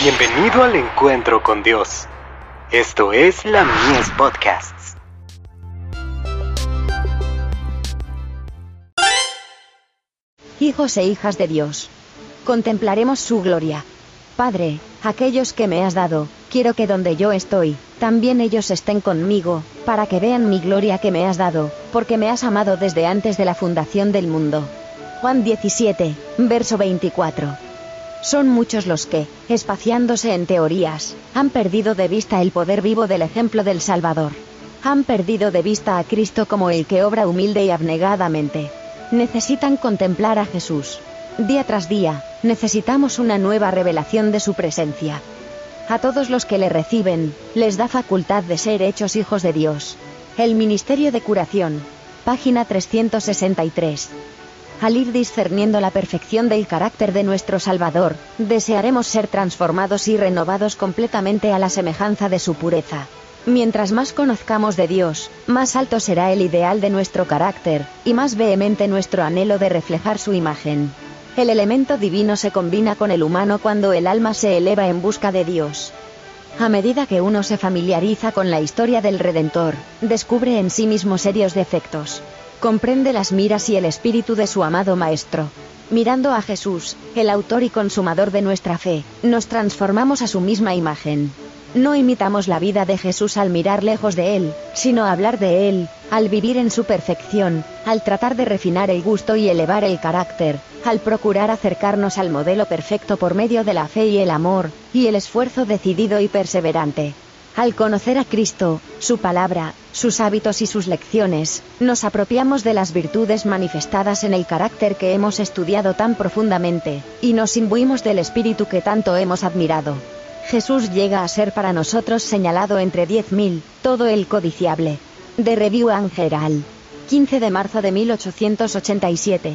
Bienvenido al encuentro con Dios. Esto es la Mies Podcasts. Hijos e hijas de Dios. Contemplaremos su gloria. Padre, aquellos que me has dado, quiero que donde yo estoy, también ellos estén conmigo, para que vean mi gloria que me has dado, porque me has amado desde antes de la fundación del mundo. Juan 17, verso 24. Son muchos los que, espaciándose en teorías, han perdido de vista el poder vivo del ejemplo del Salvador. Han perdido de vista a Cristo como el que obra humilde y abnegadamente. Necesitan contemplar a Jesús. Día tras día, necesitamos una nueva revelación de su presencia. A todos los que le reciben, les da facultad de ser hechos hijos de Dios. El Ministerio de Curación. Página 363. Al ir discerniendo la perfección del carácter de nuestro Salvador, desearemos ser transformados y renovados completamente a la semejanza de su pureza. Mientras más conozcamos de Dios, más alto será el ideal de nuestro carácter, y más vehemente nuestro anhelo de reflejar su imagen. El elemento divino se combina con el humano cuando el alma se eleva en busca de Dios. A medida que uno se familiariza con la historia del Redentor, descubre en sí mismo serios defectos. Comprende las miras y el espíritu de su amado Maestro. Mirando a Jesús, el autor y consumador de nuestra fe, nos transformamos a su misma imagen. No imitamos la vida de Jesús al mirar lejos de Él, sino hablar de Él, al vivir en su perfección, al tratar de refinar el gusto y elevar el carácter, al procurar acercarnos al modelo perfecto por medio de la fe y el amor, y el esfuerzo decidido y perseverante. Al conocer a Cristo, su palabra, sus hábitos y sus lecciones, nos apropiamos de las virtudes manifestadas en el carácter que hemos estudiado tan profundamente, y nos imbuimos del espíritu que tanto hemos admirado. Jesús llega a ser para nosotros señalado entre 10.000, todo el codiciable. De Review Angeral. 15 de marzo de 1887.